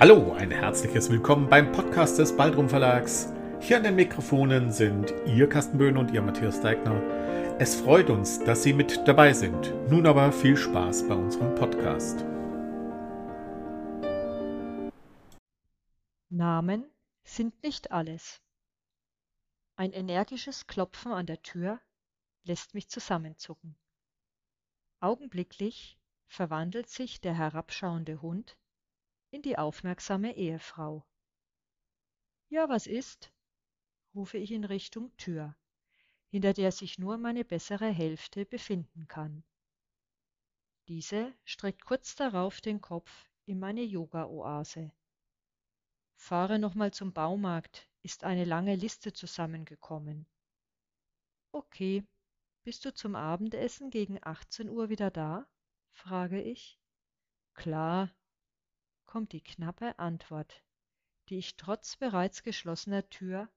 Hallo, ein herzliches Willkommen beim Podcast des Baldrum Verlags. Hier an den Mikrofonen sind Ihr Carsten Böhn und Ihr Matthias Deigner. Es freut uns, dass Sie mit dabei sind. Nun aber viel Spaß bei unserem Podcast. Namen sind nicht alles. Ein energisches Klopfen an der Tür lässt mich zusammenzucken. Augenblicklich verwandelt sich der herabschauende Hund in die aufmerksame Ehefrau. Ja, was ist? rufe ich in Richtung Tür, hinter der sich nur meine bessere Hälfte befinden kann. Diese streckt kurz darauf den Kopf in meine Yoga-Oase. Fahre nochmal zum Baumarkt, ist eine lange Liste zusammengekommen. Okay, bist du zum Abendessen gegen 18 Uhr wieder da? frage ich. Klar, kommt die knappe Antwort, die ich trotz bereits geschlossener Tür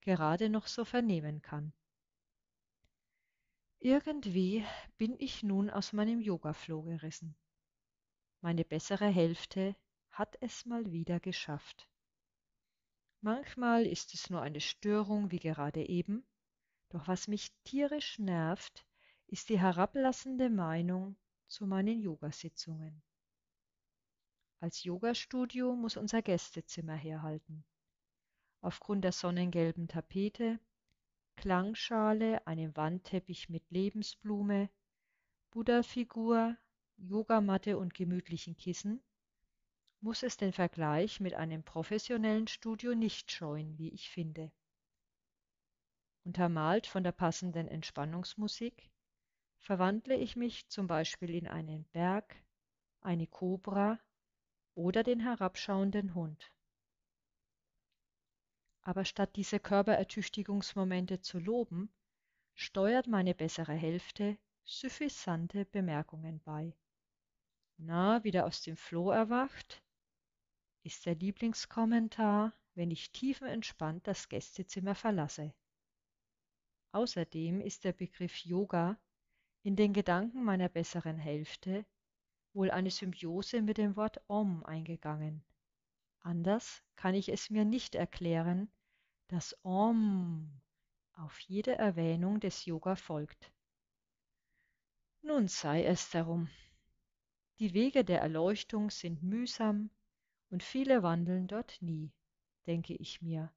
gerade noch so vernehmen kann. Irgendwie bin ich nun aus meinem Yogaflow gerissen. Meine bessere Hälfte hat es mal wieder geschafft. Manchmal ist es nur eine Störung wie gerade eben, doch was mich tierisch nervt, ist die herablassende Meinung zu meinen Yogasitzungen. Als Yogastudio muss unser Gästezimmer herhalten. Aufgrund der sonnengelben Tapete, Klangschale, einem Wandteppich mit Lebensblume, Buddha-Figur, Yogamatte und gemütlichen Kissen muss es den Vergleich mit einem professionellen Studio nicht scheuen, wie ich finde. Untermalt von der passenden Entspannungsmusik verwandle ich mich zum Beispiel in einen Berg, eine Kobra oder den herabschauenden Hund. Aber statt diese Körperertüchtigungsmomente zu loben, steuert meine bessere Hälfte suffisante Bemerkungen bei. Na, wieder aus dem Floh erwacht? Ist der Lieblingskommentar, wenn ich tiefenentspannt das Gästezimmer verlasse. Außerdem ist der Begriff Yoga in den Gedanken meiner besseren Hälfte wohl eine Symbiose mit dem Wort Om eingegangen. Anders kann ich es mir nicht erklären, dass Om auf jede Erwähnung des Yoga folgt. Nun sei es darum. Die Wege der Erleuchtung sind mühsam und viele wandeln dort nie, denke ich mir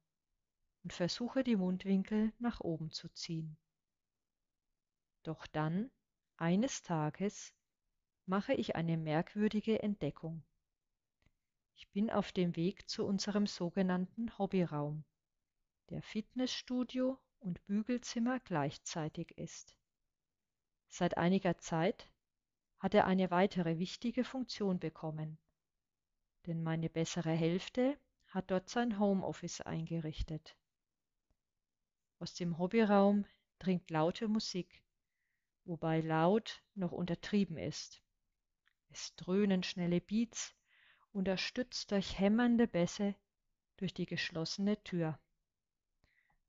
und versuche die Mundwinkel nach oben zu ziehen. Doch dann, eines Tages, mache ich eine merkwürdige Entdeckung. Ich bin auf dem Weg zu unserem sogenannten Hobbyraum, der Fitnessstudio und Bügelzimmer gleichzeitig ist. Seit einiger Zeit hat er eine weitere wichtige Funktion bekommen, denn meine bessere Hälfte hat dort sein Homeoffice eingerichtet. Aus dem Hobbyraum dringt laute Musik, wobei laut noch untertrieben ist. Es dröhnen schnelle Beats, unterstützt durch hämmernde Bässe durch die geschlossene Tür.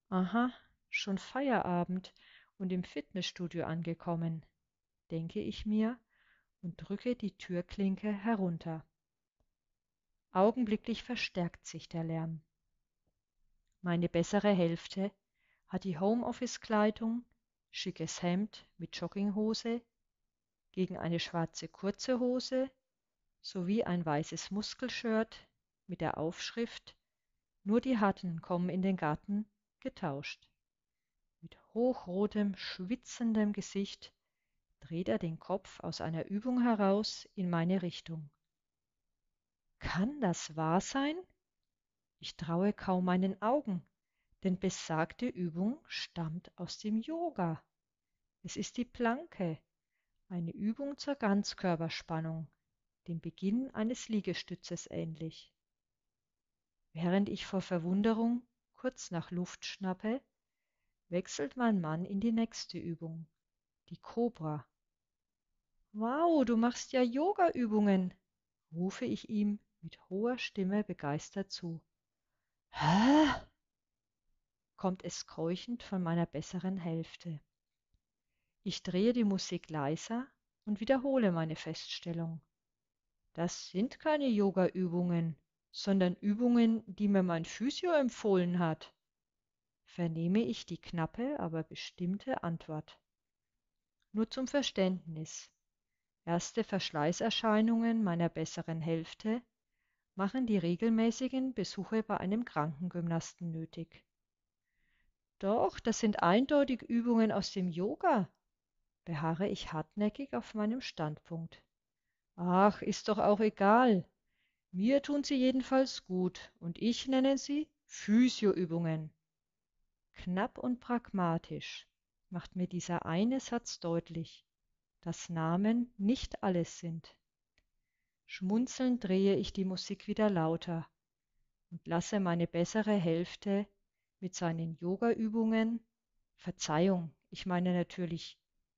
Aha, schon Feierabend und im Fitnessstudio angekommen, denke ich mir und drücke die Türklinke herunter. Augenblicklich verstärkt sich der Lärm. Meine bessere Hälfte hat die Homeoffice-Kleidung, schickes Hemd mit Jogginghose, gegen eine schwarze kurze Hose sowie ein weißes Muskelshirt mit der Aufschrift Nur die Harten kommen in den Garten getauscht. Mit hochrotem, schwitzendem Gesicht dreht er den Kopf aus einer Übung heraus in meine Richtung. Kann das wahr sein? Ich traue kaum meinen Augen, denn besagte Übung stammt aus dem Yoga. Es ist die Planke, eine Übung zur Ganzkörperspannung, dem Beginn eines Liegestützes ähnlich. Während ich vor Verwunderung kurz nach Luft schnappe, wechselt mein Mann in die nächste Übung, die Kobra. Wow, du machst ja Yoga-Übungen, rufe ich ihm mit hoher Stimme begeistert zu. Hä? kommt es keuchend von meiner besseren Hälfte. Ich drehe die Musik leiser und wiederhole meine Feststellung. Das sind keine Yoga-Übungen, sondern Übungen, die mir mein Physio empfohlen hat, vernehme ich die knappe, aber bestimmte Antwort. Nur zum Verständnis. Erste Verschleißerscheinungen meiner besseren Hälfte machen die regelmäßigen Besuche bei einem Krankengymnasten nötig. Doch, das sind eindeutig Übungen aus dem Yoga, beharre ich hartnäckig auf meinem Standpunkt. Ach, ist doch auch egal. Mir tun sie jedenfalls gut und ich nenne sie Physioübungen. Knapp und pragmatisch macht mir dieser eine Satz deutlich, dass Namen nicht alles sind. Schmunzelnd drehe ich die Musik wieder lauter und lasse meine bessere Hälfte mit seinen Yogaübungen, Verzeihung, ich meine natürlich